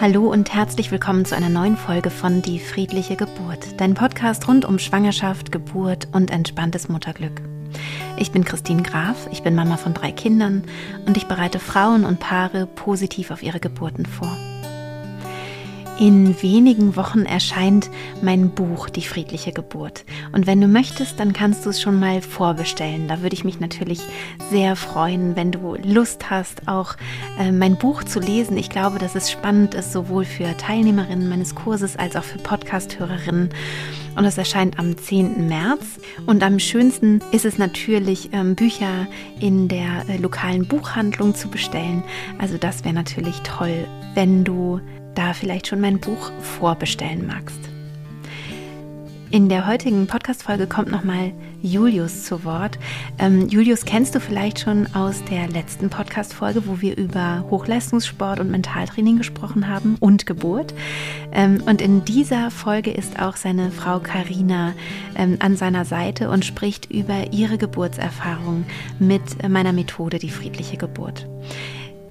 Hallo und herzlich willkommen zu einer neuen Folge von Die friedliche Geburt, dein Podcast rund um Schwangerschaft, Geburt und entspanntes Mutterglück. Ich bin Christine Graf, ich bin Mama von drei Kindern und ich bereite Frauen und Paare positiv auf ihre Geburten vor. In wenigen Wochen erscheint mein Buch Die friedliche Geburt. Und wenn du möchtest, dann kannst du es schon mal vorbestellen. Da würde ich mich natürlich sehr freuen, wenn du Lust hast, auch äh, mein Buch zu lesen. Ich glaube, dass es spannend ist, sowohl für Teilnehmerinnen meines Kurses als auch für Podcast-Hörerinnen. Und es erscheint am 10. März. Und am schönsten ist es natürlich, ähm, Bücher in der äh, lokalen Buchhandlung zu bestellen. Also das wäre natürlich toll, wenn du da vielleicht schon mein Buch vorbestellen magst. In der heutigen Podcast-Folge kommt nochmal Julius zu Wort. Ähm, Julius kennst du vielleicht schon aus der letzten Podcast-Folge, wo wir über Hochleistungssport und Mentaltraining gesprochen haben und Geburt. Ähm, und in dieser Folge ist auch seine Frau Karina ähm, an seiner Seite und spricht über ihre Geburtserfahrung mit meiner Methode, die friedliche Geburt.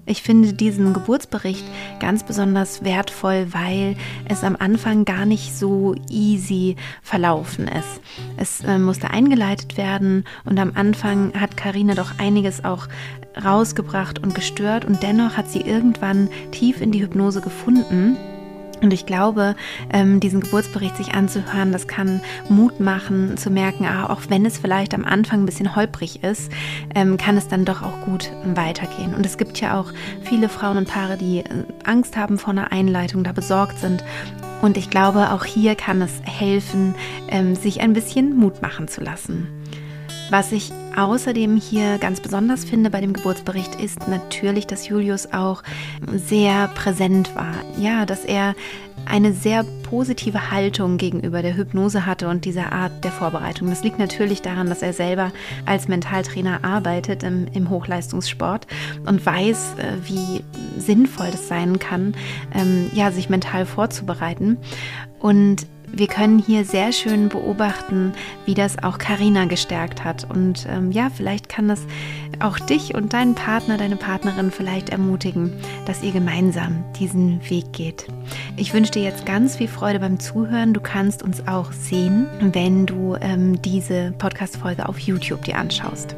Ich finde diesen Geburtsbericht ganz besonders wertvoll, weil es am Anfang gar nicht so easy verlaufen ist. Es äh, musste eingeleitet werden und am Anfang hat Karina doch einiges auch rausgebracht und gestört und dennoch hat sie irgendwann tief in die Hypnose gefunden und ich glaube, ähm, diesen Geburtsbericht sich anzuhören, das kann Mut machen, zu merken, ah, auch wenn es vielleicht am Anfang ein bisschen holprig ist, ähm, kann es dann doch auch gut weitergehen. Und es gibt ja auch viele Frauen und Paare, die äh, Angst haben vor einer Einleitung, da besorgt sind. Und ich glaube, auch hier kann es helfen, ähm, sich ein bisschen Mut machen zu lassen. Was ich außerdem hier ganz besonders finde bei dem Geburtsbericht ist natürlich, dass Julius auch sehr präsent war. Ja, dass er eine sehr positive Haltung gegenüber der Hypnose hatte und dieser Art der Vorbereitung. Das liegt natürlich daran, dass er selber als Mentaltrainer arbeitet im, im Hochleistungssport und weiß, äh, wie sinnvoll das sein kann, ähm, ja, sich mental vorzubereiten. Und wir können hier sehr schön beobachten, wie das auch Karina gestärkt hat. Und ähm, ja, vielleicht kann das auch dich und deinen Partner, deine Partnerin vielleicht ermutigen, dass ihr gemeinsam diesen Weg geht. Ich wünsche dir jetzt ganz viel Freude beim Zuhören. Du kannst uns auch sehen, wenn du ähm, diese Podcast-Folge auf YouTube dir anschaust.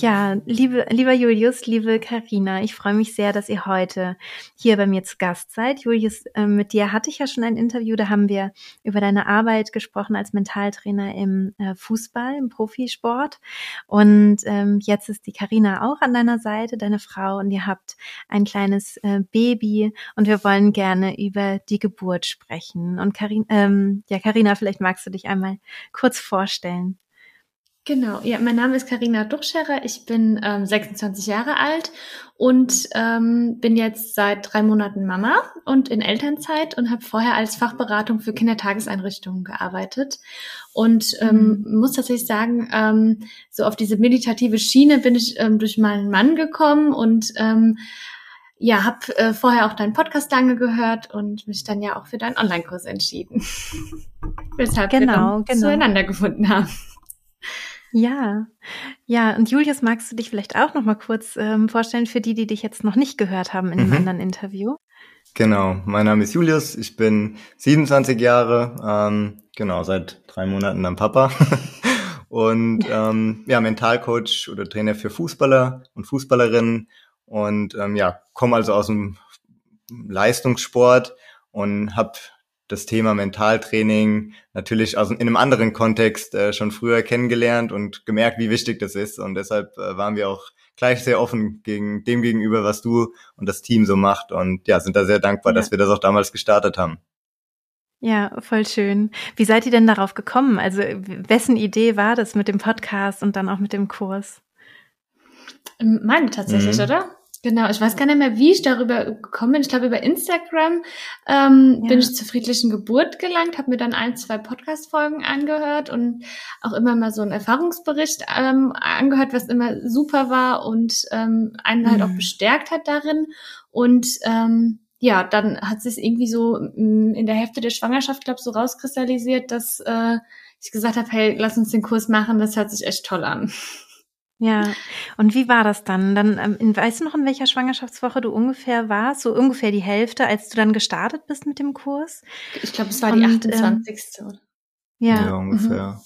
Ja, liebe, lieber Julius, liebe Karina, ich freue mich sehr, dass ihr heute hier bei mir zu Gast seid. Julius, äh, mit dir hatte ich ja schon ein Interview, da haben wir über deine Arbeit gesprochen als Mentaltrainer im äh, Fußball, im Profisport. Und ähm, jetzt ist die Karina auch an deiner Seite, deine Frau, und ihr habt ein kleines äh, Baby und wir wollen gerne über die Geburt sprechen. Und Karina, ähm, ja, Karina, vielleicht magst du dich einmal kurz vorstellen. Genau, ja, mein Name ist Karina Duchscherer, ich bin ähm, 26 Jahre alt und ähm, bin jetzt seit drei Monaten Mama und in Elternzeit und habe vorher als Fachberatung für Kindertageseinrichtungen gearbeitet und ähm, mhm. muss tatsächlich sagen, ähm, so auf diese meditative Schiene bin ich ähm, durch meinen Mann gekommen und ähm, ja, habe äh, vorher auch deinen Podcast lange gehört und mich dann ja auch für deinen Online-Kurs entschieden. Weshalb genau, wir dann genau. zueinander gefunden haben. Ja, ja, und Julius, magst du dich vielleicht auch noch mal kurz ähm, vorstellen für die, die dich jetzt noch nicht gehört haben in dem mhm. anderen Interview? Genau, mein Name ist Julius, ich bin 27 Jahre, ähm, genau, seit drei Monaten dann Papa. Und ähm, ja, Mentalcoach oder Trainer für Fußballer und Fußballerinnen. Und ähm, ja, komme also aus dem Leistungssport und habe das Thema Mentaltraining natürlich aus, in einem anderen Kontext äh, schon früher kennengelernt und gemerkt, wie wichtig das ist. Und deshalb äh, waren wir auch gleich sehr offen gegen dem gegenüber, was du und das Team so macht. Und ja, sind da sehr dankbar, ja. dass wir das auch damals gestartet haben. Ja, voll schön. Wie seid ihr denn darauf gekommen? Also, wessen Idee war das mit dem Podcast und dann auch mit dem Kurs? Meine tatsächlich, mhm. oder? Genau, ich weiß gar nicht mehr, wie ich darüber gekommen bin. Ich glaube, über Instagram ähm, ja. bin ich zur friedlichen Geburt gelangt, habe mir dann ein, zwei Podcast-Folgen angehört und auch immer mal so einen Erfahrungsbericht ähm, angehört, was immer super war und ähm, einen mhm. halt auch mhm. bestärkt hat darin. Und ähm, ja, dann hat sich irgendwie so mm, in der Hälfte der Schwangerschaft, glaube ich, so rauskristallisiert, dass äh, ich gesagt habe, hey, lass uns den Kurs machen, das hört sich echt toll an. Ja, und wie war das dann? Dann ähm, weißt du noch, in welcher Schwangerschaftswoche du ungefähr warst? So ungefähr die Hälfte, als du dann gestartet bist mit dem Kurs? Ich glaube, es war und, die 28. Ähm, ja. ja, ungefähr. Mhm.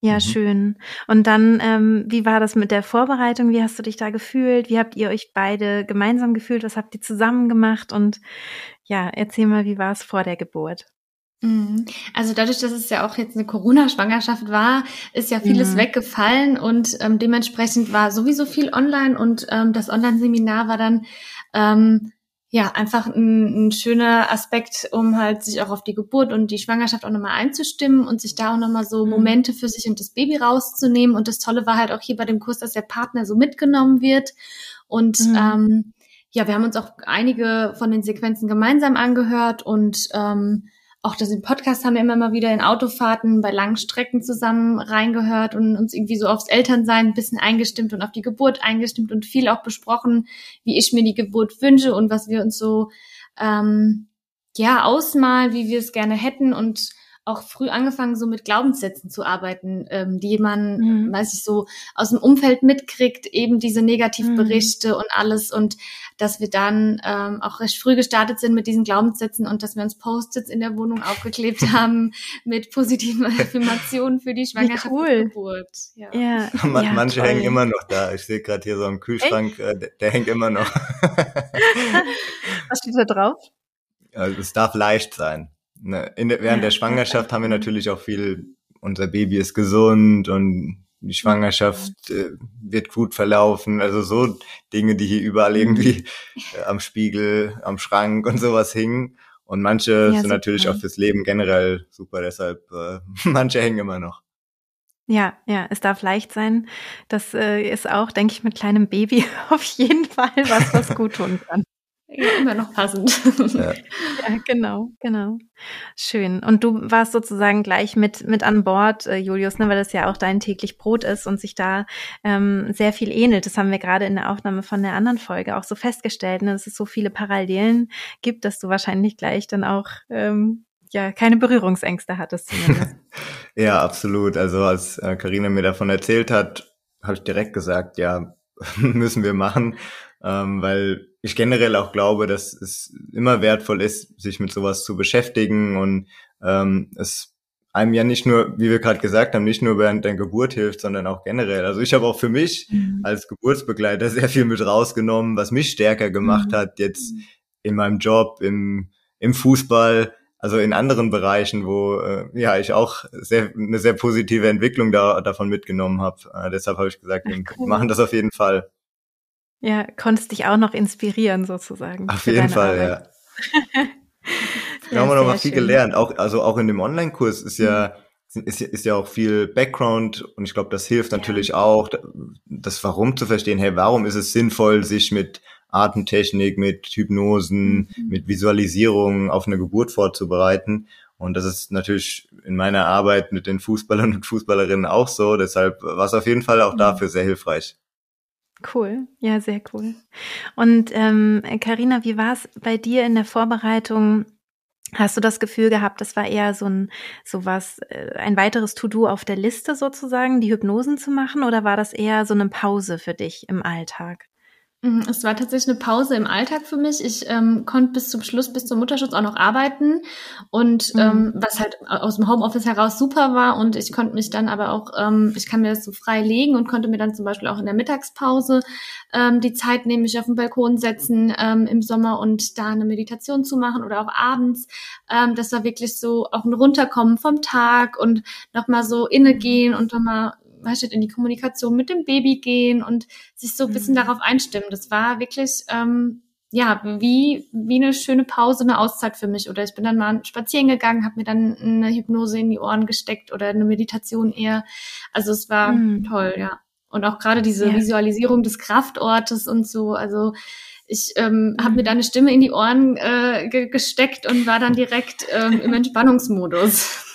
Ja, mhm. schön. Und dann, ähm, wie war das mit der Vorbereitung? Wie hast du dich da gefühlt? Wie habt ihr euch beide gemeinsam gefühlt? Was habt ihr zusammen gemacht? Und ja, erzähl mal, wie war es vor der Geburt? Mhm. Also dadurch, dass es ja auch jetzt eine Corona-Schwangerschaft war, ist ja vieles ja. weggefallen und ähm, dementsprechend war sowieso viel online und ähm, das Online-Seminar war dann ähm, ja einfach ein, ein schöner Aspekt, um halt sich auch auf die Geburt und die Schwangerschaft auch nochmal einzustimmen und sich da auch nochmal so mhm. Momente für sich und das Baby rauszunehmen. Und das Tolle war halt auch hier bei dem Kurs, dass der Partner so mitgenommen wird und mhm. ähm, ja, wir haben uns auch einige von den Sequenzen gemeinsam angehört und ähm, auch das im Podcast haben wir immer mal wieder in Autofahrten bei langen Strecken zusammen reingehört und uns irgendwie so aufs Elternsein ein bisschen eingestimmt und auf die Geburt eingestimmt und viel auch besprochen, wie ich mir die Geburt wünsche und was wir uns so ähm, ja ausmalen, wie wir es gerne hätten und auch früh angefangen, so mit Glaubenssätzen zu arbeiten, ähm, die man, mhm. weiß ich, so aus dem Umfeld mitkriegt, eben diese Negativberichte mhm. und alles und dass wir dann ähm, auch recht früh gestartet sind mit diesen Glaubenssätzen und dass wir uns Post-its in der Wohnung aufgeklebt haben mit positiven Affirmationen für die Schwangerschaft cool. und Geburt. Ja. ja. Man, ja manche toll. hängen immer noch da. Ich sehe gerade hier so im Kühlschrank, äh, der, der, hängt immer noch. Was steht da drauf? Also, es darf leicht sein. Ne, in der, während der Schwangerschaft haben wir natürlich auch viel, unser Baby ist gesund und die Schwangerschaft äh, wird gut verlaufen. Also so Dinge, die hier überall irgendwie äh, am Spiegel, am Schrank und sowas hingen. Und manche ja, sind super. natürlich auch fürs Leben generell super, deshalb äh, manche hängen immer noch. Ja, ja, es darf leicht sein. Das äh, ist auch, denke ich, mit kleinem Baby auf jeden Fall was, was gut tun kann. Ja, immer noch passend. Ja. ja. genau, genau. Schön. Und du warst sozusagen gleich mit, mit an Bord, äh, Julius, ne, weil das ja auch dein täglich Brot ist und sich da ähm, sehr viel ähnelt. Das haben wir gerade in der Aufnahme von der anderen Folge auch so festgestellt, ne, dass es so viele Parallelen gibt, dass du wahrscheinlich gleich dann auch ähm, ja keine Berührungsängste hattest ja, absolut. Also als Karina äh, mir davon erzählt hat, habe ich direkt gesagt, ja, müssen wir machen, ähm, weil ich generell auch glaube, dass es immer wertvoll ist, sich mit sowas zu beschäftigen und ähm, es einem ja nicht nur, wie wir gerade gesagt haben, nicht nur während der Geburt hilft, sondern auch generell. Also ich habe auch für mich mhm. als Geburtsbegleiter sehr viel mit rausgenommen, was mich stärker gemacht mhm. hat, jetzt in meinem Job, im, im Fußball, also in anderen Bereichen, wo äh, ja ich auch sehr, eine sehr positive Entwicklung da, davon mitgenommen habe. Äh, deshalb habe ich gesagt, wir cool. machen das auf jeden Fall. Ja, konntest dich auch noch inspirieren sozusagen. Auf jeden Fall, Arbeit. ja. da haben wir noch mal viel schön. gelernt. Auch, also auch in dem Online-Kurs ist ja, mhm. ist, ist ja auch viel Background und ich glaube, das hilft natürlich ja. auch, das Warum zu verstehen. Hey, warum ist es sinnvoll, sich mit Atemtechnik, mit Hypnosen, mhm. mit Visualisierung auf eine Geburt vorzubereiten? Und das ist natürlich in meiner Arbeit mit den Fußballern und Fußballerinnen auch so. Deshalb war es auf jeden Fall auch mhm. dafür sehr hilfreich. Cool, ja, sehr cool. Und ähm, Carina, wie war es bei dir in der Vorbereitung? Hast du das Gefühl gehabt, das war eher so ein sowas, äh, ein weiteres To-Do auf der Liste sozusagen, die Hypnosen zu machen, oder war das eher so eine Pause für dich im Alltag? Mhm, es war tatsächlich eine Pause im Alltag für mich. Ich ähm, konnte bis zum Schluss, bis zum Mutterschutz auch noch arbeiten und mhm. ähm, was halt aus dem Homeoffice heraus super war und ich konnte mich dann aber auch, ähm, ich kann mir das so frei legen und konnte mir dann zum Beispiel auch in der Mittagspause ähm, die Zeit nehmen, mich auf den Balkon setzen ähm, im Sommer und da eine Meditation zu machen oder auch abends. Ähm, das war wirklich so auch ein Runterkommen vom Tag und nochmal so innegehen und nochmal weißt du, in die Kommunikation mit dem Baby gehen und sich so ein bisschen mhm. darauf einstimmen. Das war wirklich, ähm, ja, wie, wie eine schöne Pause, eine Auszeit für mich. Oder ich bin dann mal spazieren gegangen, habe mir dann eine Hypnose in die Ohren gesteckt oder eine Meditation eher. Also es war mhm. toll, ja. Und auch gerade diese ja. Visualisierung des Kraftortes und so, also ich ähm, habe mir da eine Stimme in die Ohren äh, ge gesteckt und war dann direkt ähm, im Entspannungsmodus.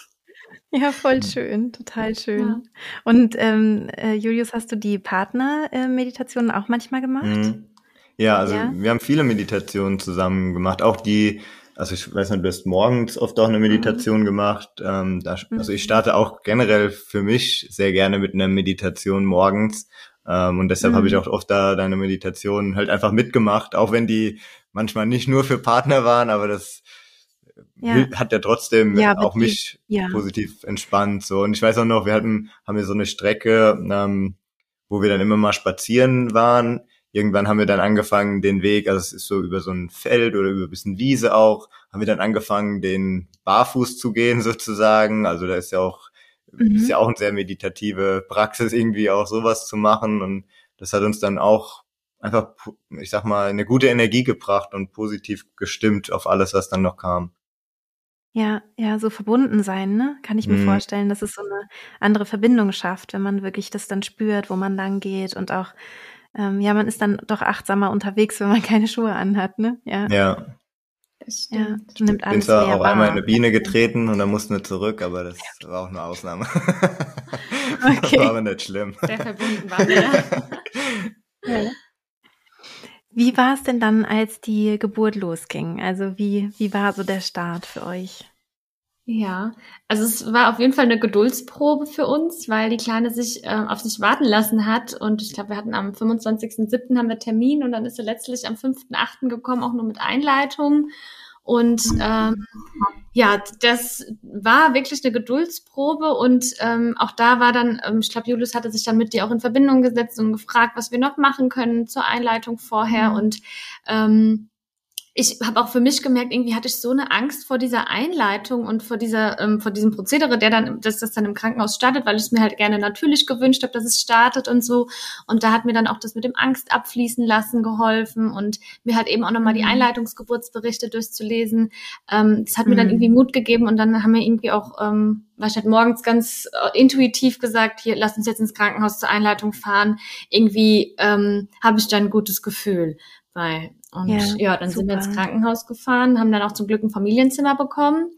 Ja, voll schön, total schön. Ja. Und ähm, äh, Julius, hast du die Partnermeditationen auch manchmal gemacht? Mhm. Ja, also ja. wir haben viele Meditationen zusammen gemacht, auch die, also ich weiß nicht, du hast morgens oft auch eine Meditation mhm. gemacht. Ähm, da, also ich mhm. starte auch generell für mich sehr gerne mit einer Meditation morgens, Ähm, und deshalb mhm. habe ich auch oft da deine Meditation halt einfach mitgemacht, auch wenn die manchmal nicht nur für Partner waren, aber das ja. hat ja trotzdem ja, auch mich ja. positiv entspannt. So und ich weiß auch noch, wir hatten haben wir so eine Strecke, ähm, wo wir dann immer mal spazieren waren. Irgendwann haben wir dann angefangen, den Weg, also es ist so über so ein Feld oder über ein bisschen Wiese auch, haben wir dann angefangen, den barfuß zu gehen sozusagen. Also da ist ja auch mhm. ist ja auch eine sehr meditative Praxis irgendwie auch sowas zu machen und das hat uns dann auch einfach, ich sag mal, eine gute Energie gebracht und positiv gestimmt auf alles, was dann noch kam. Ja, ja, so verbunden sein, ne? Kann ich mir mhm. vorstellen, dass es so eine andere Verbindung schafft, wenn man wirklich das dann spürt, wo man lang geht und auch, ähm, ja, man ist dann doch achtsamer unterwegs, wenn man keine Schuhe anhat, ne? Ja. Ja. Ja, nimmt alles bin zwar auch wahr. einmal in eine Biene getreten und dann mussten wir zurück, aber das ja. war auch eine Ausnahme. Okay. Das war aber nicht schlimm. Sehr verbunden waren wir. ja. Wie war es denn dann, als die Geburt losging? Also wie, wie war so der Start für euch? Ja, also es war auf jeden Fall eine Geduldsprobe für uns, weil die Kleine sich äh, auf sich warten lassen hat. Und ich glaube, wir hatten am 25.07. haben wir Termin und dann ist sie letztlich am 5.08. gekommen, auch nur mit Einleitung. Und ähm, ja, das war wirklich eine Geduldsprobe und ähm, auch da war dann, ähm, ich glaube, Julius hatte sich dann mit dir auch in Verbindung gesetzt und gefragt, was wir noch machen können zur Einleitung vorher. Mhm. Und ähm, ich habe auch für mich gemerkt, irgendwie hatte ich so eine Angst vor dieser Einleitung und vor dieser, ähm, vor diesem Prozedere, der dann, dass das dann im Krankenhaus startet, weil ich es mir halt gerne natürlich gewünscht habe, dass es startet und so. Und da hat mir dann auch das mit dem Angst abfließen lassen geholfen und mir halt eben auch nochmal die mhm. Einleitungsgeburtsberichte durchzulesen. Ähm, das hat mir dann mhm. irgendwie Mut gegeben und dann haben wir irgendwie auch, ähm, war ich halt morgens ganz äh, intuitiv gesagt, hier, lass uns jetzt ins Krankenhaus zur Einleitung fahren. Irgendwie ähm, habe ich da ein gutes Gefühl bei. Und ja, ja dann super. sind wir ins Krankenhaus gefahren, haben dann auch zum Glück ein Familienzimmer bekommen.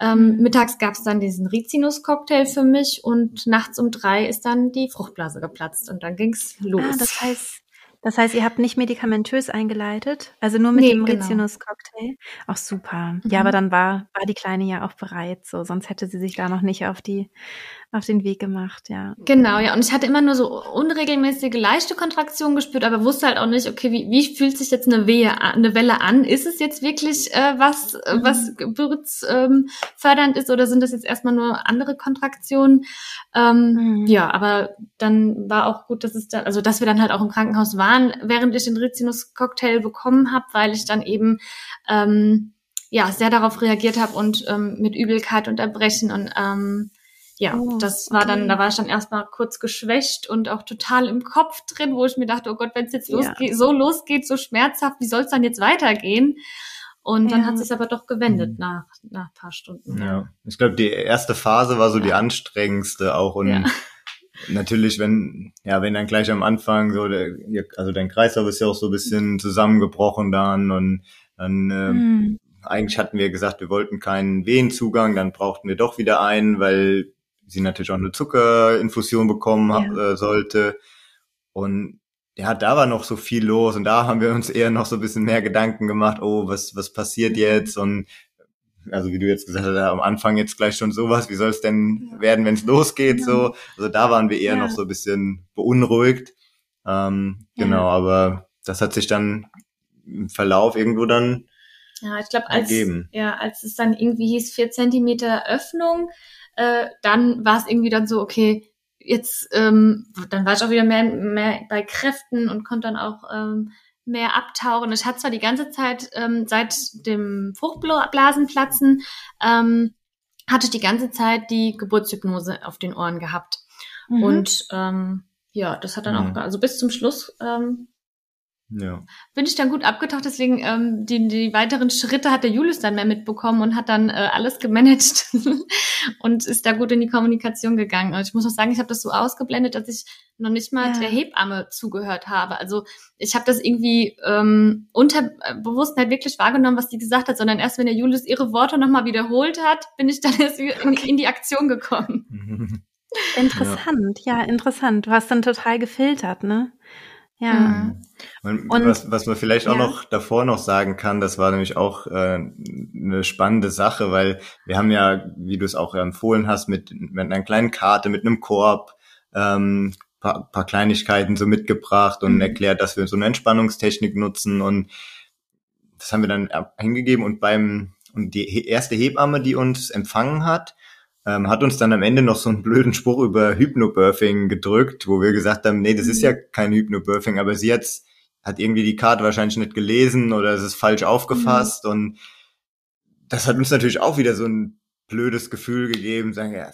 Ähm, mhm. mittags gab es dann diesen Rizinus-Cocktail für mich und nachts um drei ist dann die Fruchtblase geplatzt und dann ging's los. Ah, das heißt, das heißt, ihr habt nicht medikamentös eingeleitet, also nur mit nee, dem genau. Rizinus-Cocktail. Auch super. Mhm. Ja, aber dann war, war die Kleine ja auch bereit, so sonst hätte sie sich da noch nicht auf die auf den Weg gemacht, ja. Genau, ja. Und ich hatte immer nur so unregelmäßige, leichte Kontraktionen gespürt, aber wusste halt auch nicht, okay, wie, wie fühlt sich jetzt eine Wehe, eine Welle an? Ist es jetzt wirklich äh, was, äh, was geburtsfördernd ähm, ist oder sind das jetzt erstmal nur andere Kontraktionen? Ähm, mhm. Ja, aber dann war auch gut, dass es da, also dass wir dann halt auch im Krankenhaus waren, während ich den Rizinus-Cocktail bekommen habe, weil ich dann eben ähm, ja sehr darauf reagiert habe und ähm, mit Übelkeit und Erbrechen und ähm, ja, oh, das war okay. dann, da war ich dann erstmal kurz geschwächt und auch total im Kopf drin, wo ich mir dachte, oh Gott, wenn es jetzt losgeht, ja. so losgeht, so schmerzhaft, wie soll es dann jetzt weitergehen? Und dann ja. hat es aber doch gewendet mhm. nach, nach ein paar Stunden. Ja, ich glaube, die erste Phase war so ja. die anstrengendste auch und ja. natürlich, wenn, ja, wenn dann gleich am Anfang so, der, also dein Kreislauf ist ja auch so ein bisschen zusammengebrochen dann und dann, äh, mhm. eigentlich hatten wir gesagt, wir wollten keinen Wehenzugang, dann brauchten wir doch wieder einen, weil sie natürlich auch eine Zuckerinfusion bekommen ja. äh, sollte. Und ja, da war noch so viel los und da haben wir uns eher noch so ein bisschen mehr Gedanken gemacht, oh, was, was passiert jetzt? Und also wie du jetzt gesagt hast, am Anfang jetzt gleich schon sowas, wie soll es denn ja. werden, wenn es losgeht? Ja. So, also da waren wir eher noch so ein bisschen beunruhigt. Ähm, genau, aber das hat sich dann im Verlauf irgendwo dann ja, ich glaube, als, ja, als es dann irgendwie hieß, vier Zentimeter Öffnung, äh, dann war es irgendwie dann so, okay, jetzt, ähm, dann war ich auch wieder mehr, mehr bei Kräften und konnte dann auch ähm, mehr abtauchen. Ich hatte zwar die ganze Zeit ähm, seit dem Fruchtblasenplatzen, ähm, hatte ich die ganze Zeit die Geburtshypnose auf den Ohren gehabt. Mhm. Und ähm, ja, das hat dann mhm. auch, also bis zum Schluss ähm, ja. Bin ich dann gut abgetaucht, deswegen ähm, die, die weiteren Schritte hat der Julius dann mehr mitbekommen und hat dann äh, alles gemanagt und ist da gut in die Kommunikation gegangen. Und ich muss auch sagen, ich habe das so ausgeblendet, dass ich noch nicht mal ja. der Hebamme zugehört habe. Also ich habe das irgendwie ähm, unterbewusst nicht wirklich wahrgenommen, was die gesagt hat, sondern erst wenn der Julius ihre Worte nochmal wiederholt hat, bin ich dann erst in, in die Aktion gekommen. Interessant, ja. ja, interessant. Du hast dann total gefiltert, ne? Ja. Mhm. Und, was, was man vielleicht auch noch davor noch sagen kann, das war nämlich auch äh, eine spannende Sache, weil wir haben ja, wie du es auch empfohlen hast, mit, mit einer kleinen Karte, mit einem Korb, ähm, paar, paar Kleinigkeiten so mitgebracht und mhm. erklärt, dass wir so eine Entspannungstechnik nutzen und das haben wir dann hingegeben und beim und die erste Hebamme, die uns empfangen hat, ähm, hat uns dann am Ende noch so einen blöden Spruch über Hypnobirthing gedrückt, wo wir gesagt haben, nee, das ist ja mhm. kein Hypnobirthing, aber sie hat, hat irgendwie die Karte wahrscheinlich nicht gelesen oder es ist falsch aufgefasst mhm. und das hat uns natürlich auch wieder so ein blödes Gefühl gegeben, sagen, ja,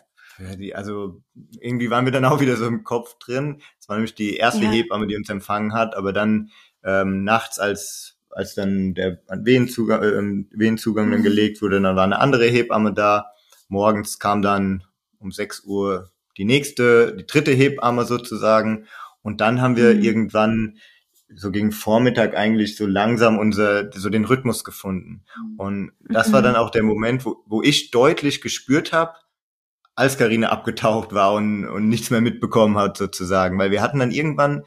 also irgendwie waren wir dann auch wieder so im Kopf drin. Es war nämlich die erste ja. Hebamme, die uns empfangen hat, aber dann ähm, nachts, als als dann der Wehenzugang, äh, Wehenzugang mhm. dann gelegt wurde, dann war eine andere Hebamme da Morgens kam dann um 6 Uhr die nächste, die dritte Hebamme sozusagen. Und dann haben wir mhm. irgendwann so gegen Vormittag eigentlich so langsam unser, so den Rhythmus gefunden. Und das mhm. war dann auch der Moment, wo, wo ich deutlich gespürt habe, als Karine abgetaucht war und, und nichts mehr mitbekommen hat sozusagen, weil wir hatten dann irgendwann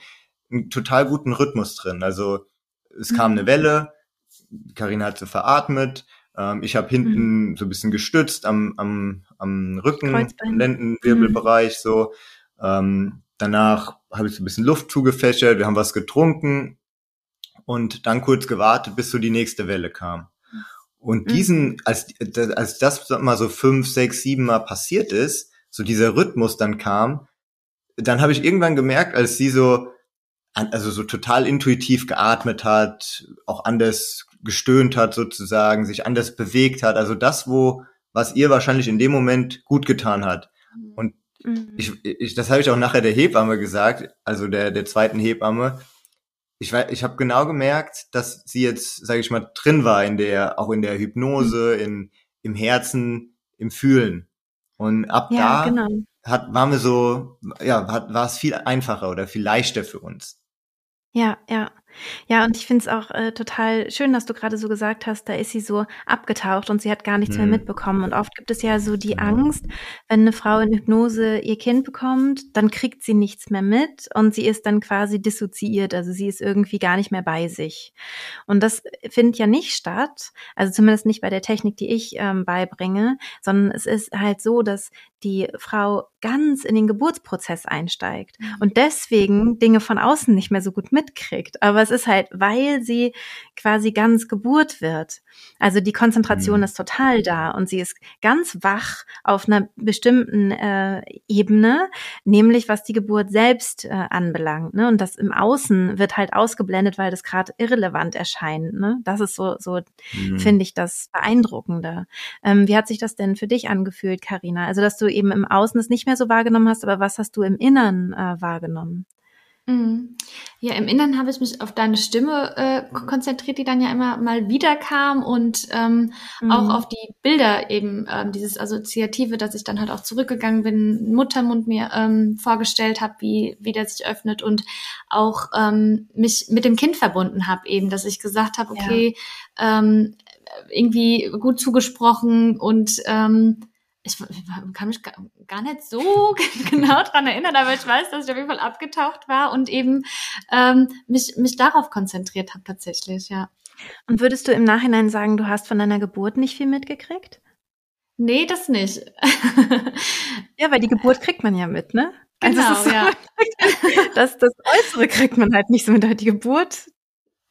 einen total guten Rhythmus drin. Also es kam mhm. eine Welle, Karine hat so veratmet, ähm, ich habe hinten mhm. so ein bisschen gestützt am, am, am Rücken, Lendenwirbelbereich mhm. so. Ähm, danach habe ich so ein bisschen Luft zugefächert, wir haben was getrunken und dann kurz gewartet, bis so die nächste Welle kam. Und mhm. diesen, als, als das mal so fünf, sechs, sieben Mal passiert ist, so dieser Rhythmus dann kam, dann habe ich irgendwann gemerkt, als sie so, also so total intuitiv geatmet hat, auch anders gestöhnt hat sozusagen, sich anders bewegt hat. Also das, wo, was ihr wahrscheinlich in dem Moment gut getan hat. Und mhm. ich, ich, das habe ich auch nachher der Hebamme gesagt, also der, der zweiten Hebamme. Ich, ich habe genau gemerkt, dass sie jetzt, sage ich mal, drin war in der, auch in der Hypnose, mhm. in, im Herzen, im Fühlen. Und ab ja, da genau. hat, waren wir so, ja, hat, war es viel einfacher oder viel leichter für uns. Ja, ja. Ja, und ich finde es auch äh, total schön, dass du gerade so gesagt hast, da ist sie so abgetaucht und sie hat gar nichts mhm. mehr mitbekommen. Und oft gibt es ja so die Angst, wenn eine Frau in Hypnose ihr Kind bekommt, dann kriegt sie nichts mehr mit und sie ist dann quasi dissoziiert, also sie ist irgendwie gar nicht mehr bei sich. Und das findet ja nicht statt, also zumindest nicht bei der Technik, die ich ähm, beibringe, sondern es ist halt so, dass die Frau ganz in den Geburtsprozess einsteigt mhm. und deswegen Dinge von außen nicht mehr so gut mitkriegt. Aber es ist halt, weil sie quasi ganz Geburt wird. Also die Konzentration mhm. ist total da und sie ist ganz wach auf einer bestimmten äh, Ebene, nämlich was die Geburt selbst äh, anbelangt. Ne? Und das im Außen wird halt ausgeblendet, weil das gerade irrelevant erscheint. Ne? Das ist so, so mhm. finde ich das beeindruckende. Ähm, wie hat sich das denn für dich angefühlt, Karina? Also dass du eben im Außen es nicht mehr so wahrgenommen hast, aber was hast du im Innern äh, wahrgenommen? Mhm. Ja, im Inneren habe ich mich auf deine Stimme äh, konzentriert, die dann ja immer mal wieder kam und ähm, mhm. auch auf die Bilder eben, ähm, dieses Assoziative, dass ich dann halt auch zurückgegangen bin, Muttermund mir ähm, vorgestellt habe, wie, wie der sich öffnet und auch ähm, mich mit dem Kind verbunden habe eben, dass ich gesagt habe, okay, ja. ähm, irgendwie gut zugesprochen und ähm, ich kann mich gar nicht so genau dran erinnern, aber ich weiß, dass ich auf jeden Fall abgetaucht war und eben ähm, mich, mich darauf konzentriert habe tatsächlich, ja. Und würdest du im Nachhinein sagen, du hast von deiner Geburt nicht viel mitgekriegt? Nee, das nicht. ja, weil die Geburt kriegt man ja mit, ne? Also genau, also ja. das, das Äußere kriegt man halt nicht so mit. Die Geburt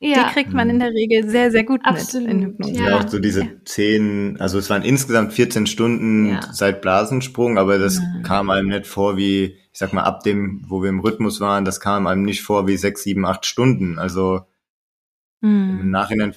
ja. Die kriegt man in der Regel sehr, sehr gut Absolut. mit in Hypnose. Ja, auch so diese zehn, also es waren insgesamt 14 Stunden ja. seit Blasensprung, aber das ja. kam einem nicht vor wie, ich sag mal, ab dem, wo wir im Rhythmus waren, das kam einem nicht vor wie sechs, sieben, acht Stunden. Also mhm. im Nachhinein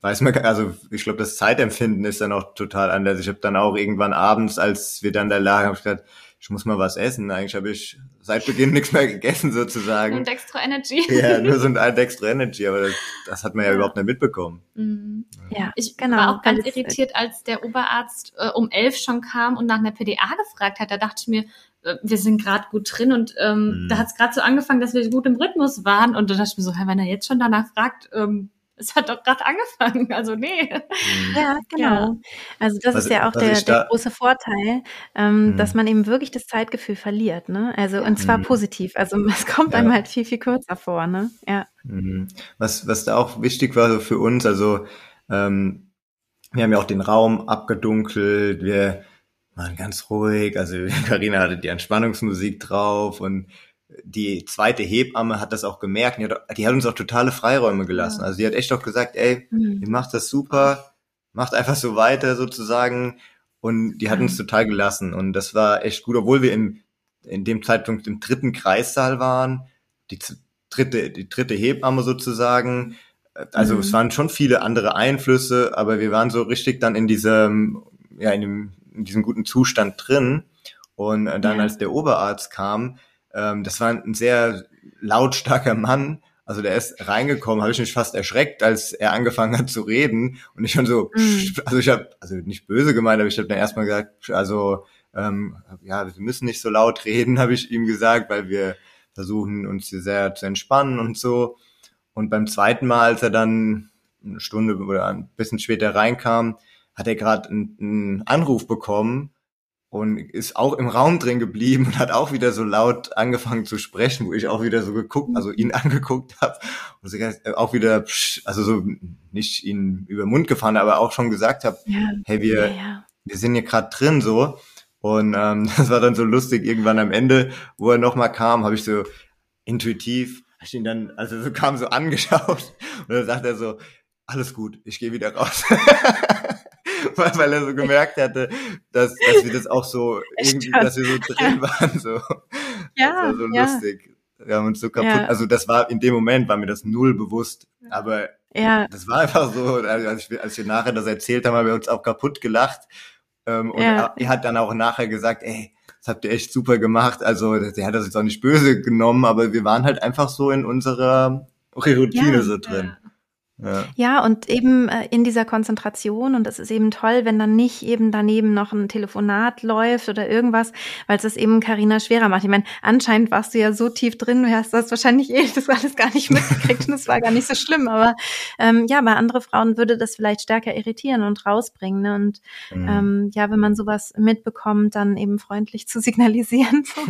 weiß man, also ich glaube, das Zeitempfinden ist dann auch total anders. Ich habe dann auch irgendwann abends, als wir dann da lagen, habe ich gedacht, ich muss mal was essen. Eigentlich habe ich seit Beginn nichts mehr gegessen sozusagen. Und Dextro Energy. Ja, nur so ein Dextro Energy, aber das, das hat man ja, ja, überhaupt nicht mitbekommen. Mhm. Ja, ich genau, war auch ganz irritiert, als der Oberarzt äh, um elf schon kam und nach einer PDA gefragt hat. Da dachte ich mir, äh, wir sind gerade gut drin und ähm, mhm. da hat es gerade so angefangen, dass wir gut im Rhythmus waren und da dachte ich mir so, wenn er jetzt schon danach fragt, ähm, es hat doch gerade angefangen, also nee. Mhm. Ja, genau. Ja. Also das was, ist ja auch der, der große Vorteil, ähm, mhm. dass man eben wirklich das Zeitgefühl verliert, ne? Also und zwar mhm. positiv. Also es kommt ja. einem halt viel, viel kürzer vor, ne? Ja. Mhm. Was, was da auch wichtig war so für uns, also ähm, wir haben ja auch den Raum abgedunkelt, wir waren ganz ruhig, also Karina hatte die Entspannungsmusik drauf und die zweite Hebamme hat das auch gemerkt. Die hat, die hat uns auch totale Freiräume gelassen. Ja. Also die hat echt auch gesagt, ey, mhm. ihr macht das super, macht einfach so weiter sozusagen. Und die hat uns total gelassen. Und das war echt gut, obwohl wir im, in dem Zeitpunkt im dritten Kreissaal waren, die dritte, die dritte Hebamme sozusagen. Also mhm. es waren schon viele andere Einflüsse, aber wir waren so richtig dann in diesem, ja, in, dem, in diesem guten Zustand drin. Und dann, ja. als der Oberarzt kam, ähm, das war ein sehr lautstarker Mann. Also der ist reingekommen, habe ich mich fast erschreckt, als er angefangen hat zu reden. Und ich schon so, mm. also ich habe, also nicht böse gemeint, aber ich habe dann erstmal gesagt, also ähm, ja, wir müssen nicht so laut reden, habe ich ihm gesagt, weil wir versuchen uns hier sehr zu entspannen und so. Und beim zweiten Mal, als er dann eine Stunde oder ein bisschen später reinkam, hat er gerade einen, einen Anruf bekommen und ist auch im Raum drin geblieben und hat auch wieder so laut angefangen zu sprechen, wo ich auch wieder so geguckt, also ihn angeguckt habe und so auch wieder, also so nicht ihn über den Mund gefahren, aber auch schon gesagt habe, ja. hey, wir, ja, ja. wir sind hier gerade drin so. Und ähm, das war dann so lustig, irgendwann am Ende, wo er nochmal kam, habe ich so intuitiv, hab ich ihn dann, also so kam so angeschaut und dann sagt er so, alles gut, ich gehe wieder raus. Weil, er so gemerkt hatte, dass, dass wir das auch so irgendwie, dass wir so drin waren. So. Ja, das war so ja. lustig. Wir haben uns so kaputt, ja. also das war in dem Moment war mir das null bewusst, aber ja. das war einfach so, als wir, als wir nachher das erzählt haben, haben wir uns auch kaputt gelacht. Ähm, und ja. er, hat dann auch nachher gesagt, ey, das habt ihr echt super gemacht. Also der hat das jetzt auch nicht böse genommen, aber wir waren halt einfach so in unserer Routine so drin. Ja. ja, und eben äh, in dieser Konzentration und es ist eben toll, wenn dann nicht eben daneben noch ein Telefonat läuft oder irgendwas, weil es das eben Karina schwerer macht. Ich meine, anscheinend warst du ja so tief drin, du hast das wahrscheinlich eh das alles gar nicht mitgekriegt und es war gar nicht so schlimm. Aber ähm, ja, bei anderen Frauen würde das vielleicht stärker irritieren und rausbringen. Ne? Und mhm. ähm, ja, wenn man sowas mitbekommt, dann eben freundlich zu signalisieren, so,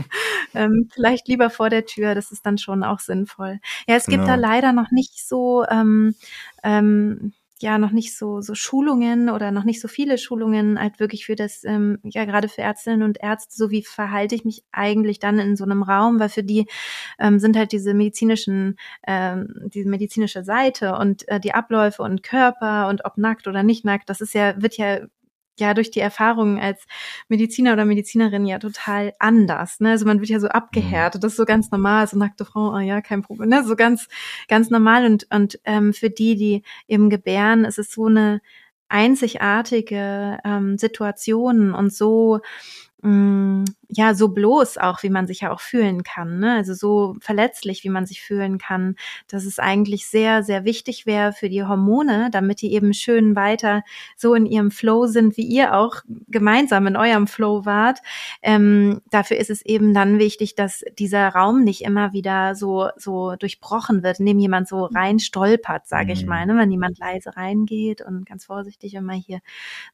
ähm, vielleicht lieber vor der Tür, das ist dann schon auch sinnvoll. Ja, es gibt genau. da leider noch nicht so ähm, ähm, ja noch nicht so so Schulungen oder noch nicht so viele Schulungen halt wirklich für das ähm, ja gerade für Ärztinnen und Ärzte so wie verhalte ich mich eigentlich dann in so einem Raum? Weil für die ähm, sind halt diese medizinischen ähm, diese medizinische Seite und äh, die Abläufe und Körper und ob nackt oder nicht nackt das ist ja wird ja ja durch die Erfahrungen als Mediziner oder Medizinerin ja total anders. Ne? Also man wird ja so abgehärtet, mhm. das ist so ganz normal, so nackte Frau, oh ja, kein Problem, ne? so ganz, ganz normal. Und, und ähm, für die, die eben gebären, ist es so eine einzigartige ähm, Situation und so mh, mm, ja so bloß auch, wie man sich ja auch fühlen kann, ne? Also so verletzlich, wie man sich fühlen kann, dass es eigentlich sehr, sehr wichtig wäre für die Hormone, damit die eben schön weiter so in ihrem Flow sind, wie ihr auch gemeinsam in eurem Flow wart. Ähm, dafür ist es eben dann wichtig, dass dieser Raum nicht immer wieder so so durchbrochen wird, indem jemand so rein stolpert, sage ich mhm. mal, ne? wenn jemand leise reingeht und ganz vorsichtig immer hier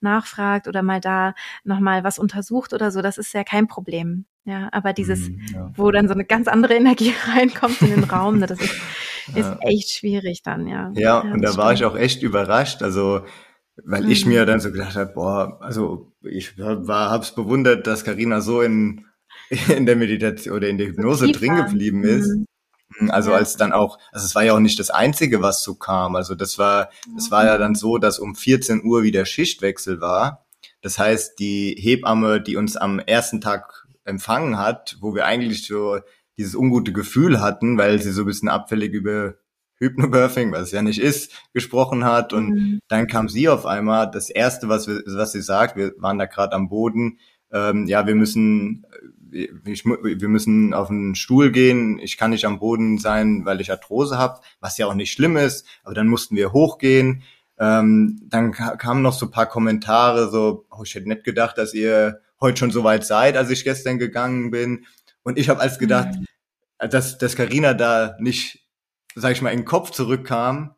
nachfragt oder mal da nochmal was untersucht oder so, das ist ja kein Problem. Problem. Ja, aber dieses, mm, ja. wo dann so eine ganz andere Energie reinkommt in den Raum, ne, das ist, ist echt schwierig dann, ja. Ja, ja und da war ich auch echt überrascht, also weil mhm. ich mir dann so gedacht habe, boah, also ich war, hab's bewundert, dass Karina so in in der Meditation oder in der Hypnose so drin geblieben ist. Mhm. mhm. Also ja. als dann auch, also es war ja auch nicht das Einzige, was so kam. Also das war, es war ja dann so, dass um 14 Uhr wieder Schichtwechsel war. Das heißt, die Hebamme, die uns am ersten Tag empfangen hat, wo wir eigentlich so dieses ungute Gefühl hatten, weil sie so ein bisschen abfällig über Hypnobirthing, was es ja nicht ist, gesprochen hat. Und mhm. dann kam sie auf einmal. Das erste, was, wir, was sie sagt, wir waren da gerade am Boden, ähm, ja, wir müssen, ich, wir müssen auf einen Stuhl gehen. Ich kann nicht am Boden sein, weil ich Arthrose habe, was ja auch nicht schlimm ist. Aber dann mussten wir hochgehen. Ähm, dann kamen noch so ein paar Kommentare, so, oh, ich hätte nicht gedacht, dass ihr heute schon so weit seid, als ich gestern gegangen bin. Und ich habe als gedacht, mhm. dass, dass Carina da nicht, sag ich mal, in den Kopf zurückkam.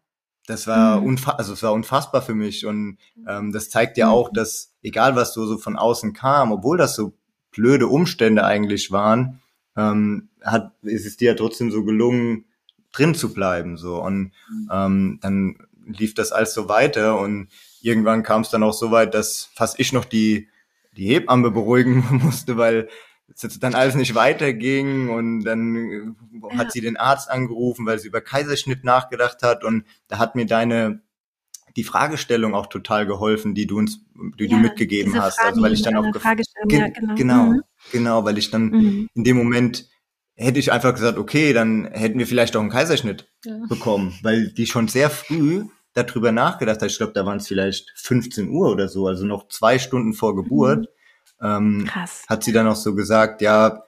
Das war, mhm. unfa also es war unfassbar für mich. Und ähm, das zeigt ja mhm. auch, dass egal was so, so von außen kam, obwohl das so blöde Umstände eigentlich waren, ähm, hat, ist es dir ja trotzdem so gelungen, drin zu bleiben. So. Und mhm. ähm, dann lief das alles so weiter und irgendwann kam es dann auch so weit, dass fast ich noch die die Hebamme beruhigen musste, weil es dann alles nicht weiterging und dann äh, ja. hat sie den Arzt angerufen, weil sie über Kaiserschnitt nachgedacht hat und da hat mir deine die Fragestellung auch total geholfen, die du uns, die ja, du mitgegeben hast. Fragen, also weil ich dann auch ge ja, genau, genau, mhm. genau, weil ich dann mhm. in dem Moment hätte ich einfach gesagt, okay, dann hätten wir vielleicht auch einen Kaiserschnitt ja. bekommen, weil die schon sehr früh darüber nachgedacht hat. Ich glaube, da waren es vielleicht 15 Uhr oder so, also noch zwei Stunden vor Geburt. Mhm. Ähm, Krass. Hat sie dann auch so gesagt, ja,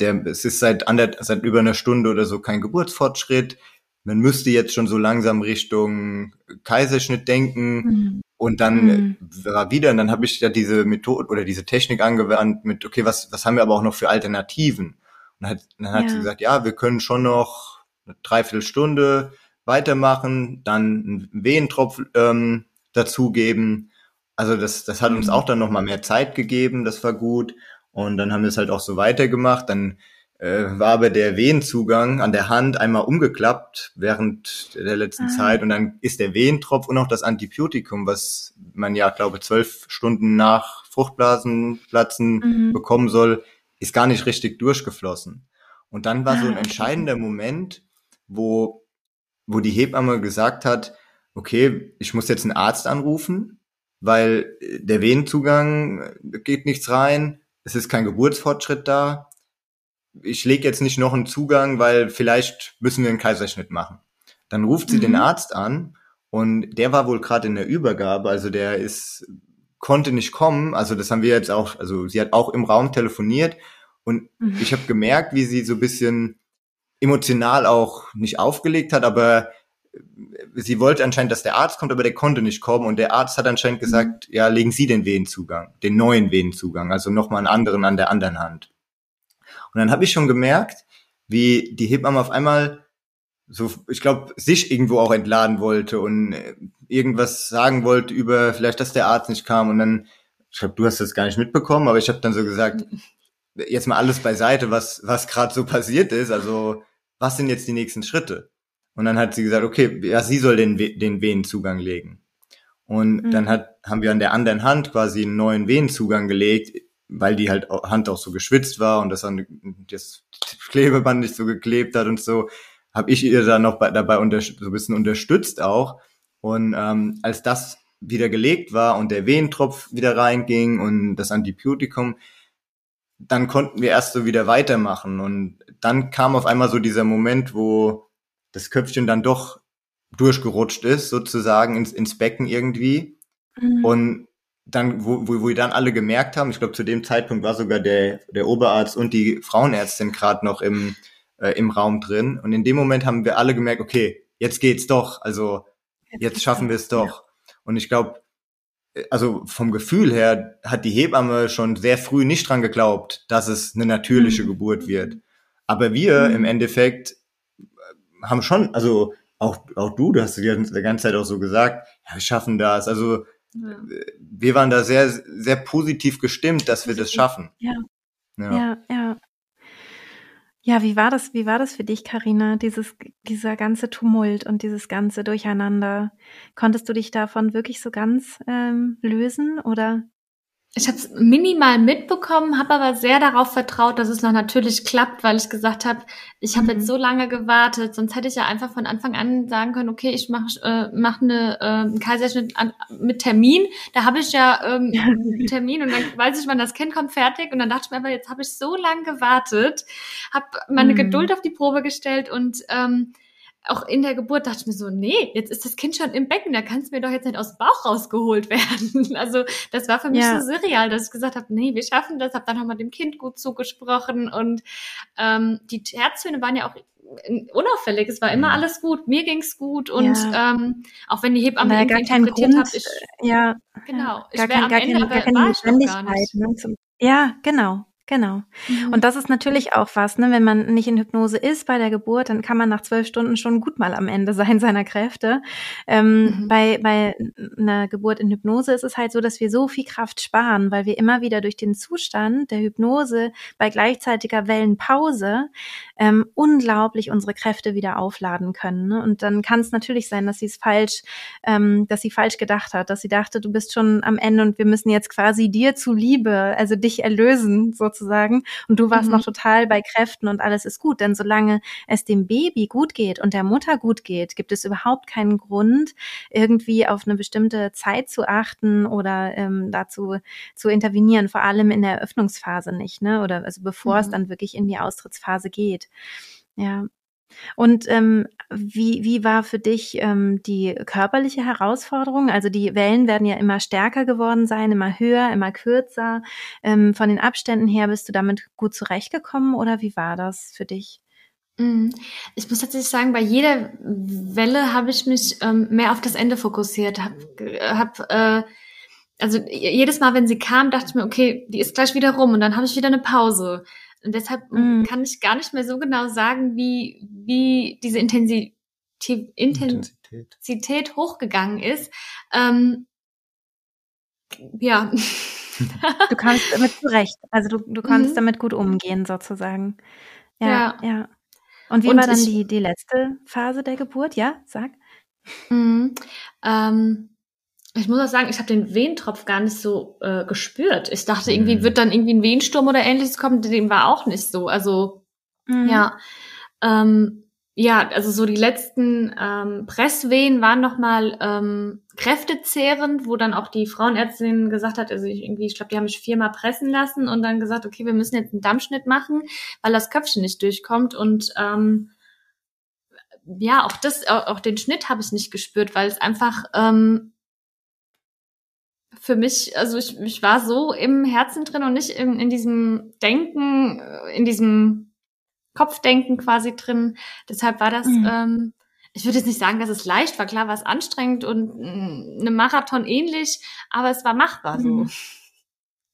der, es ist seit, ander, seit über einer Stunde oder so kein Geburtsfortschritt man müsste jetzt schon so langsam Richtung Kaiserschnitt denken mhm. und dann mhm. war wieder, und dann habe ich ja diese Methode oder diese Technik angewandt mit, okay, was, was haben wir aber auch noch für Alternativen? Und hat, dann hat ja. sie gesagt, ja, wir können schon noch eine Dreiviertelstunde weitermachen, dann einen Wehentropf ähm, dazugeben. Also das, das hat uns mhm. auch dann nochmal mehr Zeit gegeben, das war gut. Und dann haben wir es halt auch so weitergemacht. Dann äh, war aber der Wehenzugang an der Hand einmal umgeklappt während der letzten ah. Zeit und dann ist der Wehentropf und auch das Antibiotikum, was man ja, glaube zwölf Stunden nach Fruchtblasenplatzen mhm. bekommen soll, ist gar nicht richtig durchgeflossen. Und dann war ah, so ein entscheidender Moment, wo, wo die Hebamme gesagt hat, okay, ich muss jetzt einen Arzt anrufen, weil der Venenzugang geht nichts rein, es ist kein Geburtsfortschritt da ich lege jetzt nicht noch einen Zugang, weil vielleicht müssen wir einen Kaiserschnitt machen. Dann ruft sie mhm. den Arzt an und der war wohl gerade in der Übergabe, also der ist konnte nicht kommen, also das haben wir jetzt auch, also sie hat auch im Raum telefoniert und mhm. ich habe gemerkt, wie sie so bisschen emotional auch nicht aufgelegt hat, aber sie wollte anscheinend, dass der Arzt kommt, aber der konnte nicht kommen und der Arzt hat anscheinend mhm. gesagt, ja, legen Sie den Venenzugang, den neuen Venenzugang, also nochmal einen anderen an der anderen Hand. Und dann habe ich schon gemerkt, wie die Hebamme auf einmal so, ich glaube, sich irgendwo auch entladen wollte und äh, irgendwas sagen wollte über vielleicht, dass der Arzt nicht kam. Und dann, ich glaube, du hast das gar nicht mitbekommen, aber ich habe dann so gesagt, jetzt mal alles beiseite, was was gerade so passiert ist. Also was sind jetzt die nächsten Schritte? Und dann hat sie gesagt, okay, ja, sie soll den den Venenzugang legen. Und mhm. dann hat haben wir an der anderen Hand quasi einen neuen Venenzugang gelegt weil die halt Hand auch so geschwitzt war und das, dann, das Klebeband nicht so geklebt hat und so, habe ich ihr dann noch bei, dabei unter, so ein bisschen unterstützt auch. Und ähm, als das wieder gelegt war und der Wehentropf wieder reinging und das Antibiotikum, dann konnten wir erst so wieder weitermachen. Und dann kam auf einmal so dieser Moment, wo das Köpfchen dann doch durchgerutscht ist, sozusagen ins, ins Becken irgendwie. Mhm. Und dann, wo, wo, wo wir dann alle gemerkt haben, ich glaube, zu dem Zeitpunkt war sogar der, der Oberarzt und die Frauenärztin gerade noch im, äh, im Raum drin. Und in dem Moment haben wir alle gemerkt, okay, jetzt geht's doch. Also jetzt, jetzt schaffen wir es doch. Ja. Und ich glaube, also vom Gefühl her hat die Hebamme schon sehr früh nicht dran geglaubt, dass es eine natürliche mhm. Geburt wird. Aber wir mhm. im Endeffekt haben schon, also auch, auch du, du hast die ganze Zeit auch so gesagt, ja, wir schaffen das. Also ja. Wir waren da sehr, sehr positiv gestimmt, dass wir das schaffen. Ja. Ja, ja. ja. Ja, wie war das, wie war das für dich, Karina? Dieses, dieser ganze Tumult und dieses ganze Durcheinander. Konntest du dich davon wirklich so ganz ähm, lösen oder ich habe es minimal mitbekommen, habe aber sehr darauf vertraut, dass es noch natürlich klappt, weil ich gesagt habe, ich habe mhm. jetzt so lange gewartet, sonst hätte ich ja einfach von Anfang an sagen können, okay, ich mache äh, mach eine äh, einen Kaiserschnitt an, mit Termin. Da habe ich ja ähm, einen Termin und dann weiß ich, wann das Kind kommt fertig. Und dann dachte ich mir aber, jetzt habe ich so lange gewartet, habe meine mhm. Geduld auf die Probe gestellt und ähm, auch in der Geburt dachte ich mir so, nee, jetzt ist das Kind schon im Becken, da kann es mir doch jetzt nicht aus dem Bauch rausgeholt werden. Also das war für mich ja. so surreal, dass ich gesagt habe, nee, wir schaffen das, habe dann nochmal dem Kind gut zugesprochen und ähm, die Herztöne waren ja auch unauffällig, es war immer mhm. alles gut, mir ging's gut und ja. ähm, auch wenn die Hebamme irgendwie interpretiert hat, ich, ja, genau, ich wäre am gar Ende, keine, gar keine Notwendigkeit. Ne, zum, ja, genau, Genau. Mhm. Und das ist natürlich auch was, ne? wenn man nicht in Hypnose ist bei der Geburt, dann kann man nach zwölf Stunden schon gut mal am Ende sein seiner Kräfte. Ähm, mhm. bei, bei einer Geburt in Hypnose ist es halt so, dass wir so viel Kraft sparen, weil wir immer wieder durch den Zustand der Hypnose bei gleichzeitiger Wellenpause ähm, unglaublich unsere Kräfte wieder aufladen können. Ne? Und dann kann es natürlich sein, dass sie es falsch, ähm, dass sie falsch gedacht hat, dass sie dachte, du bist schon am Ende und wir müssen jetzt quasi dir zuliebe, also dich erlösen, so sozusagen und du warst mhm. noch total bei Kräften und alles ist gut. Denn solange es dem Baby gut geht und der Mutter gut geht, gibt es überhaupt keinen Grund, irgendwie auf eine bestimmte Zeit zu achten oder ähm, dazu zu intervenieren, vor allem in der Eröffnungsphase nicht, ne? Oder also bevor mhm. es dann wirklich in die Austrittsphase geht. Ja. Und ähm, wie, wie war für dich ähm, die körperliche Herausforderung? Also die Wellen werden ja immer stärker geworden sein, immer höher, immer kürzer. Ähm, von den Abständen her bist du damit gut zurechtgekommen oder wie war das für dich? Mhm. Ich muss tatsächlich sagen, bei jeder Welle habe ich mich ähm, mehr auf das Ende fokussiert. Hab, hab, äh, also jedes Mal, wenn sie kam, dachte ich mir, okay, die ist gleich wieder rum und dann habe ich wieder eine Pause. Und deshalb mhm. kann ich gar nicht mehr so genau sagen, wie, wie diese Intensität, Intensität. Intensität hochgegangen ist. Ähm, ja. Du kannst damit zurecht. Also du, du kannst mhm. damit gut umgehen, sozusagen. Ja, ja. ja. Und wie Und war dann ich, die, die letzte Phase der Geburt? Ja, sag. Mhm. Ähm, ich muss auch sagen, ich habe den Wehentropf gar nicht so äh, gespürt. Ich dachte, irgendwie mhm. wird dann irgendwie ein Wehensturm oder ähnliches kommen. Dem war auch nicht so. Also mhm. ja, ähm, ja, also so die letzten ähm, Presswehen waren nochmal ähm, kräftezehrend, wo dann auch die Frauenärztin gesagt hat, also ich irgendwie, ich glaube, die haben mich viermal pressen lassen und dann gesagt, okay, wir müssen jetzt einen Dammschnitt machen, weil das Köpfchen nicht durchkommt und ähm, ja, auch das, auch, auch den Schnitt habe ich nicht gespürt, weil es einfach ähm, für mich, also ich, ich war so im Herzen drin und nicht in, in diesem Denken, äh, in diesem Kopfdenken quasi drin. Deshalb war das, mhm. ähm, ich würde jetzt nicht sagen, dass es leicht war. Klar war es anstrengend und mm, eine Marathon ähnlich, aber es war machbar so. Mhm.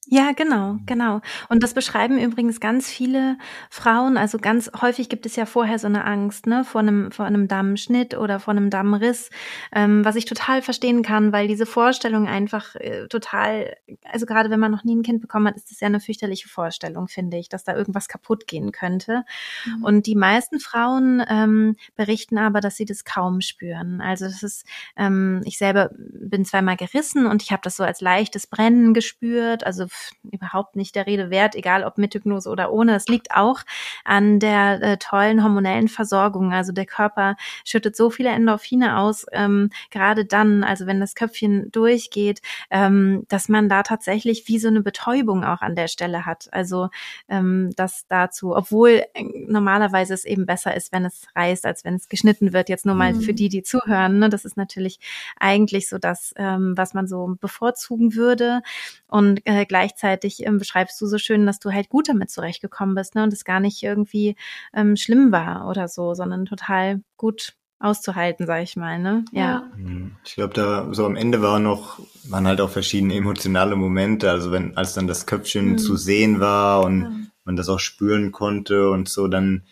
Ja, genau, mhm. genau. Und das beschreiben übrigens ganz viele Frauen. Also ganz häufig gibt es ja vorher so eine Angst, ne, vor einem, vor einem Darmschnitt oder vor einem Darmriss, ähm, was ich total verstehen kann, weil diese Vorstellung einfach äh, total, also gerade wenn man noch nie ein Kind bekommen hat, ist das ja eine fürchterliche Vorstellung, finde ich, dass da irgendwas kaputt gehen könnte. Mhm. Und die meisten Frauen ähm, berichten aber, dass sie das kaum spüren. Also das ist, ähm, ich selber bin zweimal gerissen und ich habe das so als leichtes Brennen gespürt, also überhaupt nicht der Rede wert, egal ob mit Hypnose oder ohne. Es liegt auch an der äh, tollen hormonellen Versorgung. Also der Körper schüttet so viele Endorphine aus, ähm, gerade dann, also wenn das Köpfchen durchgeht, ähm, dass man da tatsächlich wie so eine Betäubung auch an der Stelle hat. Also ähm, das dazu, obwohl äh, normalerweise es eben besser ist, wenn es reißt, als wenn es geschnitten wird. Jetzt nur mal mhm. für die, die zuhören. Ne? Das ist natürlich eigentlich so das, ähm, was man so bevorzugen würde. Und äh, gleichzeitig ähm, beschreibst du so schön, dass du halt gut damit zurechtgekommen bist, ne? Und es gar nicht irgendwie ähm, schlimm war oder so, sondern total gut auszuhalten, sag ich mal, ne? Ja. Mhm. Ich glaube, da so am Ende war noch, waren halt auch verschiedene emotionale Momente. Also wenn, als dann das Köpfchen mhm. zu sehen war und ja. man das auch spüren konnte und so, dann,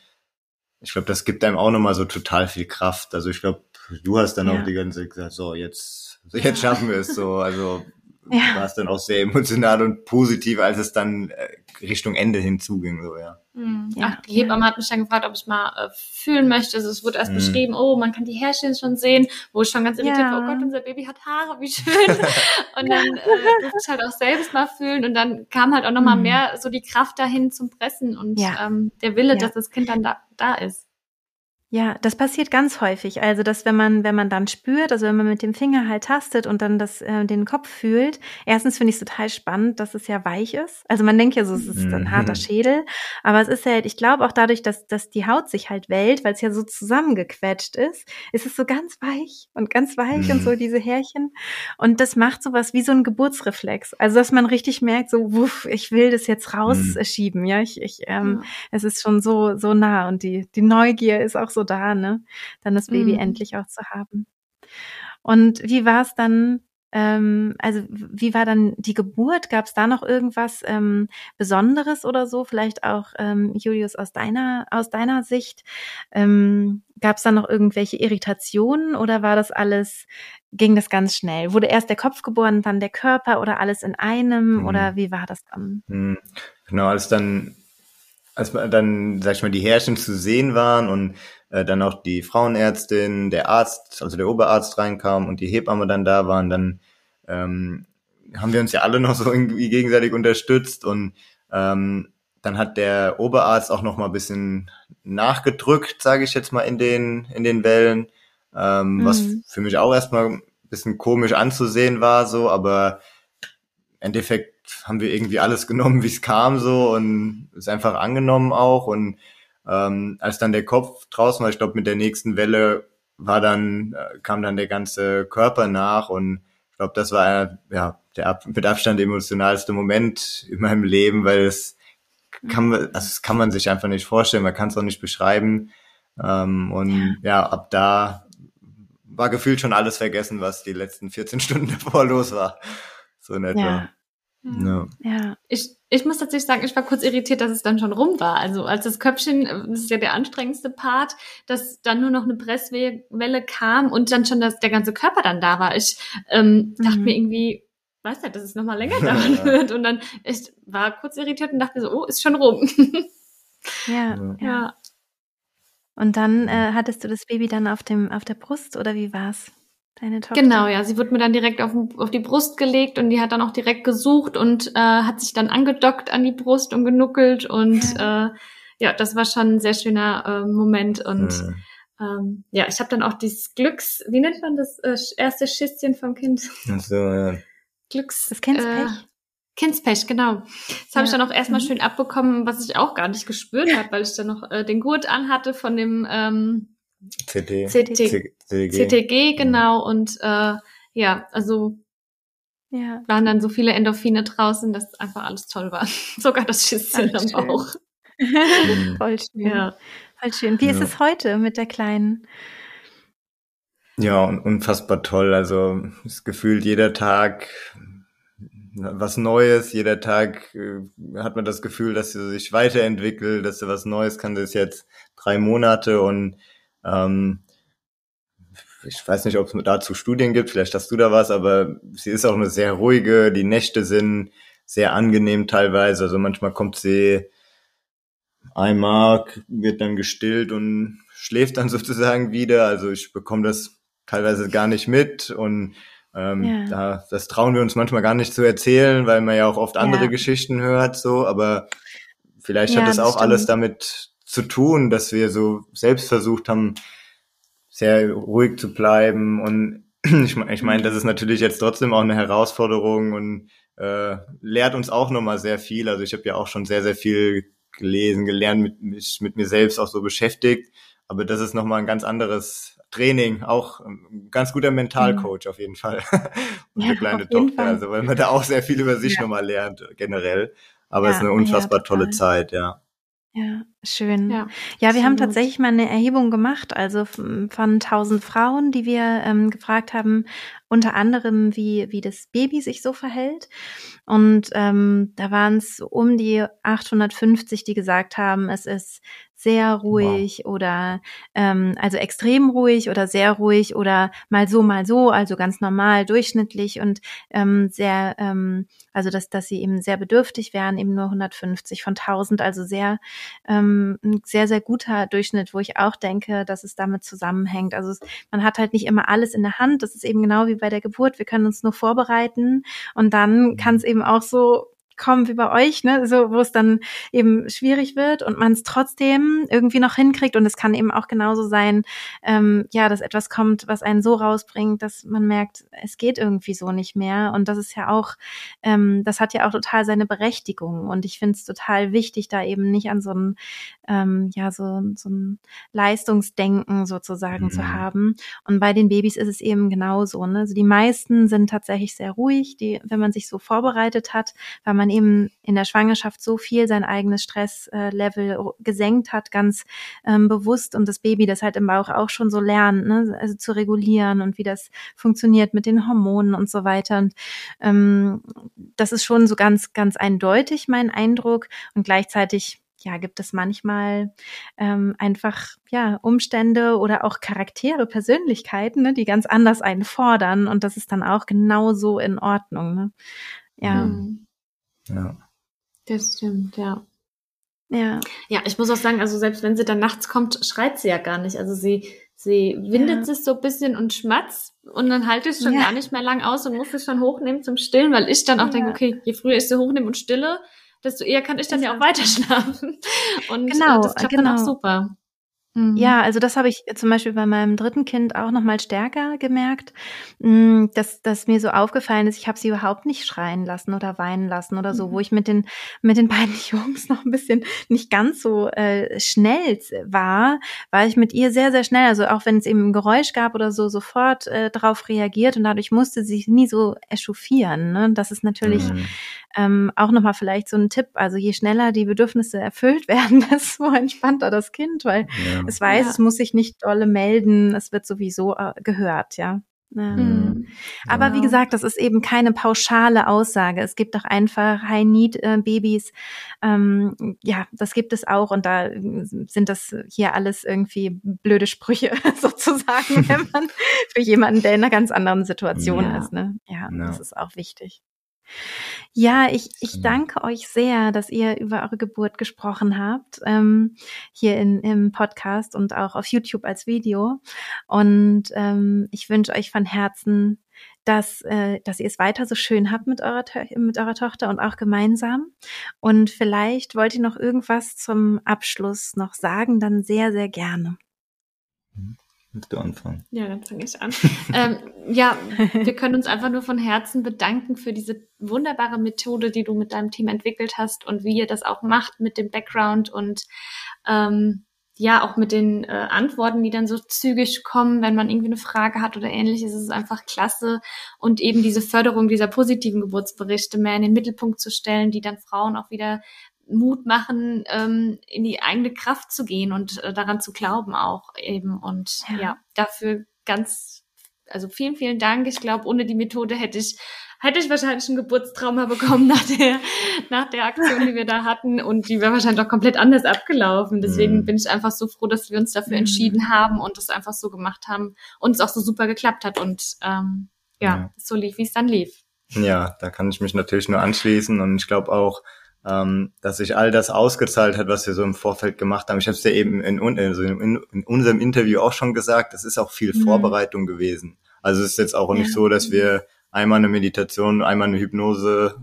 ich glaube, das gibt einem auch nochmal so total viel Kraft. Also ich glaube, du hast dann ja. auch die ganze Zeit gesagt, so jetzt, jetzt schaffen wir es so. Also ja. war es dann auch sehr emotional und positiv, als es dann äh, Richtung Ende hinzuging, so, ja. Mhm. ja. Ach, die Hebamme hat mich dann gefragt, ob ich mal äh, fühlen möchte. Also es wurde erst mhm. beschrieben, oh, man kann die Härchen schon sehen, wo ich schon ganz irritiert ja. war, oh Gott, unser Baby hat Haare, wie schön. und dann äh, durfte ich halt auch selbst mal fühlen und dann kam halt auch nochmal mhm. mehr so die Kraft dahin zum Pressen und ja. ähm, der Wille, dass das Kind dann da, da ist. Ja, das passiert ganz häufig. Also, dass wenn man, wenn man dann spürt, also wenn man mit dem Finger halt tastet und dann das, äh, den Kopf fühlt, erstens finde ich es total spannend, dass es ja weich ist. Also man denkt ja so, es ist ein mhm. harter Schädel, aber es ist halt, ich glaube auch dadurch, dass, dass die Haut sich halt wellt, weil es ja so zusammengequetscht ist, ist es so ganz weich und ganz weich mhm. und so mhm. diese Härchen. Und das macht sowas wie so ein Geburtsreflex. Also, dass man richtig merkt, so, wuff, ich will das jetzt mhm. rausschieben, mhm. ja. Ich, ich, ähm, ja. es ist schon so, so nah und die, die Neugier ist auch so so da, ne? Dann das Baby mhm. endlich auch zu haben. Und wie war es dann? Ähm, also wie war dann die Geburt? Gab es da noch irgendwas ähm, Besonderes oder so? Vielleicht auch ähm, Julius aus deiner aus deiner Sicht. Ähm, Gab es da noch irgendwelche Irritationen oder war das alles ging das ganz schnell? Wurde erst der Kopf geboren, dann der Körper oder alles in einem? Mhm. Oder wie war das dann? Mhm. Genau, als dann, als dann, sag ich mal, die Härchen zu sehen waren und äh, dann auch die Frauenärztin, der Arzt, also der Oberarzt reinkam und die Hebamme dann da waren, dann ähm, haben wir uns ja alle noch so irgendwie gegenseitig unterstützt und ähm, dann hat der Oberarzt auch noch mal ein bisschen nachgedrückt, sage ich jetzt mal, in den, in den Wellen, ähm, mhm. was für mich auch erstmal ein bisschen komisch anzusehen war, so, aber im Endeffekt haben wir irgendwie alles genommen, wie es kam, so, und es einfach angenommen auch. Und ähm, als dann der Kopf draußen war, ich glaube, mit der nächsten Welle war dann, äh, kam dann der ganze Körper nach und ich glaube, das war ja der mit Abstand emotionalste Moment in meinem Leben, weil es kann also das kann man sich einfach nicht vorstellen, man kann es auch nicht beschreiben. Ähm, und ja. ja, ab da war gefühlt schon alles vergessen, was die letzten 14 Stunden davor los war. So in etwa. Ja. Ja. ja. Ich, ich muss tatsächlich sagen, ich war kurz irritiert, dass es dann schon rum war. Also als das Köpfchen, das ist ja der anstrengendste Part, dass dann nur noch eine Presswelle kam und dann schon das, der ganze Körper dann da war. Ich ähm, mhm. dachte mir irgendwie, weiß ja, dass es nochmal länger dauern wird. Und dann ich war kurz irritiert und dachte mir so, oh, ist schon rum. ja, ja. Und dann äh, hattest du das Baby dann auf dem auf der Brust oder wie war's? Deine Tochter? Genau, ja. Sie wurde mir dann direkt auf, auf die Brust gelegt und die hat dann auch direkt gesucht und äh, hat sich dann angedockt an die Brust und genuckelt und ja, äh, ja das war schon ein sehr schöner äh, Moment und ja. Ähm, ja, ich habe dann auch dieses Glücks, wie nennt man das äh, erste Schisschen vom Kind? Ach so, ja. Glücks. Das Kindspech? Äh, Kindspech, genau. Das habe ja. ich dann auch erstmal mhm. schön abbekommen, was ich auch gar nicht gespürt habe, weil ich dann noch äh, den Gurt anhatte von dem ähm, CT. CT. CTG. CTG, genau. Und äh, ja, also ja. waren dann so viele Endorphine draußen, dass einfach alles toll war. Sogar das Schisschen am Bauch. Voll schön. Ja. Voll schön. Wie ja. ist es heute mit der Kleinen? Ja, unfassbar toll. Also es gefühlt jeder Tag was Neues. Jeder Tag äh, hat man das Gefühl, dass sie sich weiterentwickelt, dass sie was Neues kann. Das ist jetzt drei Monate und ähm, ich weiß nicht, ob es dazu Studien gibt, vielleicht hast du da was, aber sie ist auch eine sehr ruhige, die Nächte sind sehr angenehm teilweise. Also manchmal kommt sie einmal, wird dann gestillt und schläft dann sozusagen wieder. Also ich bekomme das teilweise gar nicht mit und ähm, ja. da, das trauen wir uns manchmal gar nicht zu erzählen, weil man ja auch oft andere ja. Geschichten hört, so, aber vielleicht ja, hat das, das auch stimmt. alles damit zu tun, dass wir so selbst versucht haben, sehr ruhig zu bleiben und ich meine, ich mein, das ist natürlich jetzt trotzdem auch eine Herausforderung und äh, lehrt uns auch nochmal sehr viel. Also ich habe ja auch schon sehr, sehr viel gelesen, gelernt, mit, mich mit mir selbst auch so beschäftigt. Aber das ist nochmal ein ganz anderes Training, auch ein ganz guter Mentalcoach mhm. auf jeden Fall. Und ja, kleine Tochter, Fall. also weil man da auch sehr viel über sich ja. nochmal lernt, generell. Aber ja, es ist eine unfassbar ja, tolle Zeit, ja. Ja, schön. Ja, ja wir haben tatsächlich mal eine Erhebung gemacht, also von 1000 Frauen, die wir ähm, gefragt haben, unter anderem, wie, wie das Baby sich so verhält. Und ähm, da waren es um die 850, die gesagt haben, es ist sehr ruhig wow. oder ähm, also extrem ruhig oder sehr ruhig oder mal so, mal so, also ganz normal, durchschnittlich und ähm, sehr, ähm, also dass, dass sie eben sehr bedürftig wären, eben nur 150 von 1000, also sehr, ähm, ein sehr, sehr guter Durchschnitt, wo ich auch denke, dass es damit zusammenhängt. Also es, man hat halt nicht immer alles in der Hand, das ist eben genau wie bei der Geburt, wir können uns nur vorbereiten und dann kann es eben auch so kommen wie bei euch, ne, so wo es dann eben schwierig wird und man es trotzdem irgendwie noch hinkriegt. Und es kann eben auch genauso sein, ähm, ja, dass etwas kommt, was einen so rausbringt, dass man merkt, es geht irgendwie so nicht mehr. Und das ist ja auch, ähm, das hat ja auch total seine Berechtigung. Und ich finde es total wichtig, da eben nicht an so ein, ähm, ja, so, so ein Leistungsdenken sozusagen mhm. zu haben. Und bei den Babys ist es eben genauso, ne, also die meisten sind tatsächlich sehr ruhig, die, wenn man sich so vorbereitet hat, weil man man eben in der Schwangerschaft so viel sein eigenes Stresslevel gesenkt hat, ganz ähm, bewusst und das Baby das halt im Bauch auch schon so lernt, ne? also zu regulieren und wie das funktioniert mit den Hormonen und so weiter. Und ähm, das ist schon so ganz, ganz eindeutig mein Eindruck und gleichzeitig ja, gibt es manchmal ähm, einfach ja Umstände oder auch Charaktere, Persönlichkeiten, ne, die ganz anders einen fordern und das ist dann auch genauso in Ordnung. Ne? Ja. Mhm. Ja. Das stimmt, ja. Ja. Ja, ich muss auch sagen, also selbst wenn sie dann nachts kommt, schreit sie ja gar nicht. Also sie, sie windet ja. sich so ein bisschen und schmatzt und dann halte ich es schon ja. gar nicht mehr lang aus und muss es schon hochnehmen zum Stillen, weil ich dann auch ja. denke, okay, je früher ich sie hochnehme und stille, desto eher kann ich dann ja auch weiter schlafen. Und genau, das klappt genau. dann auch genau. super. Mhm. Ja, also das habe ich zum Beispiel bei meinem dritten Kind auch noch mal stärker gemerkt, mm, dass, dass mir so aufgefallen ist, ich habe sie überhaupt nicht schreien lassen oder weinen lassen oder so, mhm. wo ich mit den mit den beiden Jungs noch ein bisschen nicht ganz so äh, schnell war, war ich mit ihr sehr sehr schnell, also auch wenn es eben ein Geräusch gab oder so, sofort äh, darauf reagiert und dadurch musste sie sich nie so echauffieren. Ne? Das ist natürlich mhm. Ähm, auch noch mal vielleicht so ein Tipp. Also je schneller die Bedürfnisse erfüllt werden, desto entspannter das Kind, weil ja es weiß, ja. es muss sich nicht dolle melden, es wird sowieso äh, gehört, ja. Ähm, mhm. Aber wie gesagt, das ist eben keine pauschale Aussage. Es gibt auch einfach High-Need-Babys. Ähm, ja, das gibt es auch. Und da sind das hier alles irgendwie blöde Sprüche sozusagen, wenn man für jemanden, der in einer ganz anderen Situation ja. ist. Ne? Ja, ja, das ist auch wichtig. Ja, ich, ich danke euch sehr, dass ihr über eure Geburt gesprochen habt, ähm, hier in, im Podcast und auch auf YouTube als Video. Und ähm, ich wünsche euch von Herzen, dass, äh, dass ihr es weiter so schön habt mit eurer, mit eurer Tochter und auch gemeinsam. Und vielleicht wollt ihr noch irgendwas zum Abschluss noch sagen, dann sehr, sehr gerne. Mhm. Willst du anfangen? Ja, dann fange ich an. ähm, ja, wir können uns einfach nur von Herzen bedanken für diese wunderbare Methode, die du mit deinem Team entwickelt hast und wie ihr das auch macht mit dem Background und ähm, ja, auch mit den äh, Antworten, die dann so zügig kommen, wenn man irgendwie eine Frage hat oder ähnliches, ist es einfach klasse. Und eben diese Förderung dieser positiven Geburtsberichte mehr in den Mittelpunkt zu stellen, die dann Frauen auch wieder Mut machen, ähm, in die eigene Kraft zu gehen und äh, daran zu glauben auch eben. Und ja, ja dafür ganz, also vielen, vielen Dank. Ich glaube, ohne die Methode hätte ich hätte ich wahrscheinlich ein Geburtstrauma bekommen nach der, nach der Aktion, die wir da hatten. Und die wäre wahrscheinlich auch komplett anders abgelaufen. Deswegen mhm. bin ich einfach so froh, dass wir uns dafür mhm. entschieden haben und es einfach so gemacht haben und es auch so super geklappt hat und ähm, ja, ja. so lief, wie es dann lief. Ja, da kann ich mich natürlich nur anschließen und ich glaube auch, ähm, dass sich all das ausgezahlt hat, was wir so im Vorfeld gemacht haben. Ich habe es ja eben in, also in, in, unserem Interview auch schon gesagt, es ist auch viel mhm. Vorbereitung gewesen. Also es ist jetzt auch ja. nicht so, dass wir einmal eine Meditation, einmal eine Hypnose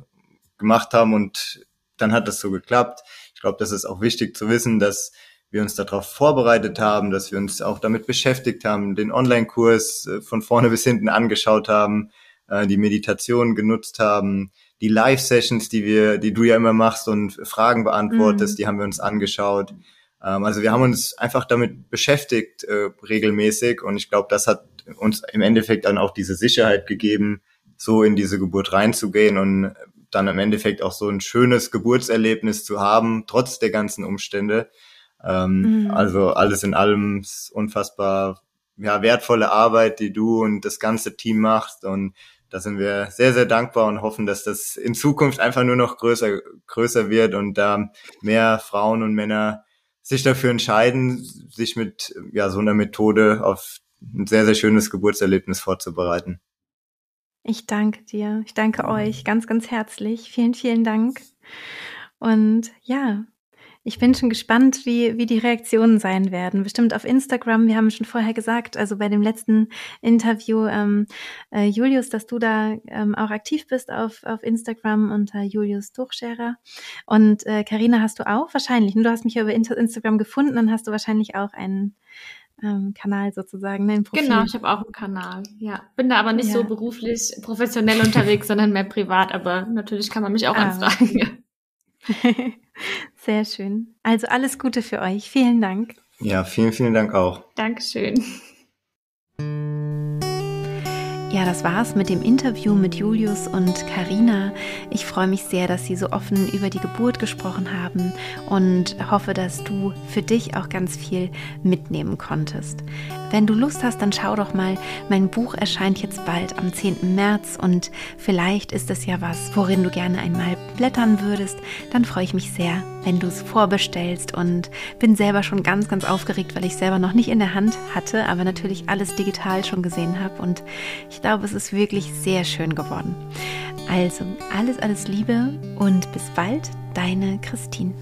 gemacht haben und dann hat das so geklappt. Ich glaube, das ist auch wichtig zu wissen, dass wir uns darauf vorbereitet haben, dass wir uns auch damit beschäftigt haben, den Online-Kurs äh, von vorne bis hinten angeschaut haben, äh, die Meditation genutzt haben, die Live-Sessions, die wir, die du ja immer machst und Fragen beantwortest, mhm. die haben wir uns angeschaut. Ähm, also wir haben uns einfach damit beschäftigt äh, regelmäßig und ich glaube, das hat uns im Endeffekt dann auch diese Sicherheit gegeben, so in diese Geburt reinzugehen und dann im Endeffekt auch so ein schönes Geburtserlebnis zu haben, trotz der ganzen Umstände. Ähm, mhm. Also alles in allem unfassbar ja, wertvolle Arbeit, die du und das ganze Team machst und da sind wir sehr, sehr dankbar und hoffen, dass das in Zukunft einfach nur noch größer, größer wird und da mehr Frauen und Männer sich dafür entscheiden, sich mit ja, so einer Methode auf ein sehr, sehr schönes Geburtserlebnis vorzubereiten. Ich danke dir. Ich danke euch ganz, ganz herzlich. Vielen, vielen Dank. Und ja, ich bin schon gespannt, wie, wie die Reaktionen sein werden. Bestimmt auf Instagram. Wir haben schon vorher gesagt, also bei dem letzten Interview, ähm, äh, Julius, dass du da ähm, auch aktiv bist auf, auf Instagram unter Julius Durchscherer. Und Karina äh, hast du auch wahrscheinlich. Du hast mich ja über Instagram gefunden, dann hast du wahrscheinlich auch einen ähm, Kanal sozusagen, ne, Profil. Genau, ich habe auch einen Kanal. Ja, bin da aber nicht ja. so beruflich professionell unterwegs, sondern mehr privat. Aber natürlich kann man mich auch ah. anfragen. Sehr schön. Also alles Gute für euch. Vielen Dank. Ja, vielen, vielen Dank auch. Dankeschön. Ja, das war's mit dem Interview mit Julius und Karina. Ich freue mich sehr, dass sie so offen über die Geburt gesprochen haben und hoffe, dass du für dich auch ganz viel mitnehmen konntest. Wenn du Lust hast, dann schau doch mal. Mein Buch erscheint jetzt bald am 10. März und vielleicht ist es ja was, worin du gerne einmal blättern würdest. Dann freue ich mich sehr, wenn du es vorbestellst und bin selber schon ganz, ganz aufgeregt, weil ich selber noch nicht in der Hand hatte, aber natürlich alles digital schon gesehen habe und ich glaube, es ist wirklich sehr schön geworden. Also, alles, alles Liebe und bis bald, deine Christine.